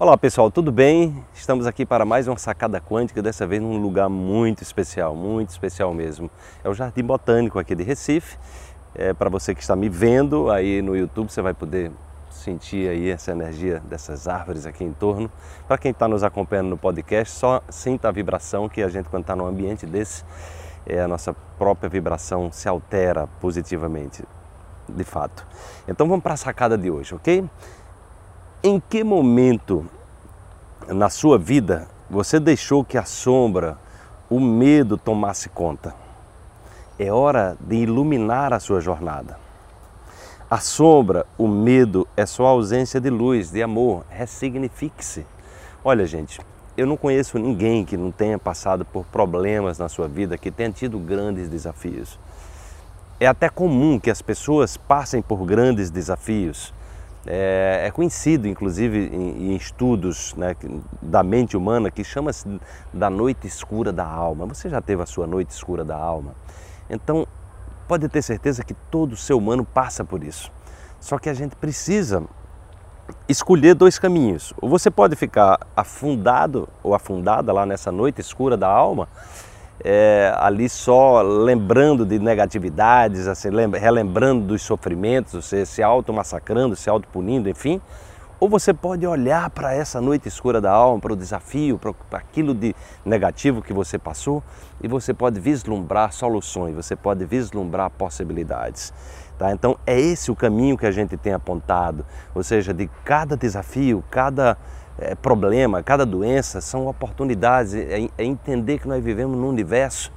Olá pessoal, tudo bem? Estamos aqui para mais uma sacada quântica, dessa vez num lugar muito especial, muito especial mesmo. É o Jardim Botânico aqui de Recife. É, para você que está me vendo aí no YouTube, você vai poder sentir aí essa energia dessas árvores aqui em torno. Para quem está nos acompanhando no podcast, só sinta a vibração que a gente quando está num ambiente desse, é, a nossa própria vibração se altera positivamente, de fato. Então vamos para a sacada de hoje, ok? Em que momento na sua vida você deixou que a sombra, o medo tomasse conta? É hora de iluminar a sua jornada. A sombra, o medo é só ausência de luz, de amor. Ressignifique-se. Olha, gente, eu não conheço ninguém que não tenha passado por problemas na sua vida, que tenha tido grandes desafios. É até comum que as pessoas passem por grandes desafios é, é conhecido, inclusive, em, em estudos né, da mente humana, que chama-se da noite escura da alma. Você já teve a sua noite escura da alma? Então, pode ter certeza que todo ser humano passa por isso. Só que a gente precisa escolher dois caminhos. Ou você pode ficar afundado ou afundada lá nessa noite escura da alma é, ali só lembrando de negatividades, assim, relembrando dos sofrimentos, você se auto-massacrando, se auto-punindo, enfim. Ou você pode olhar para essa noite escura da alma, para o desafio, para aquilo de negativo que você passou e você pode vislumbrar soluções, você pode vislumbrar possibilidades. Tá? Então é esse o caminho que a gente tem apontado, ou seja, de cada desafio, cada é, problema, cada doença são oportunidades, é, é, entender que nós vivemos num universo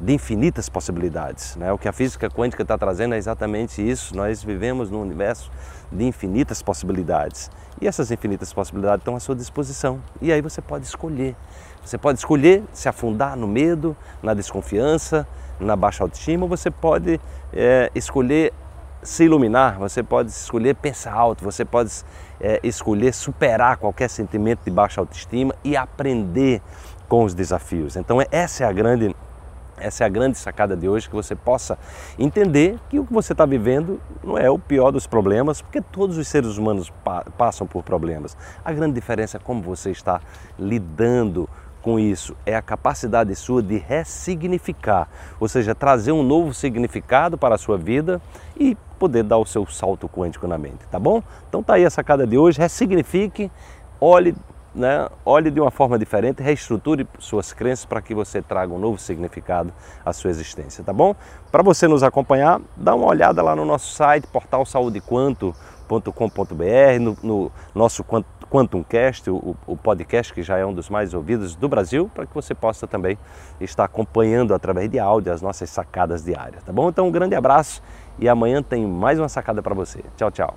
de infinitas possibilidades. Né? O que a física quântica está trazendo é exatamente isso, nós vivemos num universo de infinitas possibilidades. E essas infinitas possibilidades estão à sua disposição. E aí você pode escolher. Você pode escolher se afundar no medo, na desconfiança, na baixa autoestima, ou você pode é, escolher se iluminar, você pode escolher pensar alto, você pode é, escolher superar qualquer sentimento de baixa autoestima e aprender com os desafios. Então essa é a grande essa é a grande sacada de hoje, que você possa entender que o que você está vivendo não é o pior dos problemas, porque todos os seres humanos pa passam por problemas. A grande diferença é como você está lidando com isso é a capacidade sua de ressignificar, ou seja, trazer um novo significado para a sua vida e poder dar o seu salto quântico na mente, tá bom? Então tá aí a sacada de hoje, ressignifique, olhe, né, olhe de uma forma diferente, reestruture suas crenças para que você traga um novo significado à sua existência, tá bom? Para você nos acompanhar, dá uma olhada lá no nosso site, portal saudequanto.com.br, no, no nosso QuantumCast, o, o podcast que já é um dos mais ouvidos do Brasil, para que você possa também estar acompanhando através de áudio as nossas sacadas diárias, tá bom? Então um grande abraço e amanhã tem mais uma sacada para você. Tchau, tchau.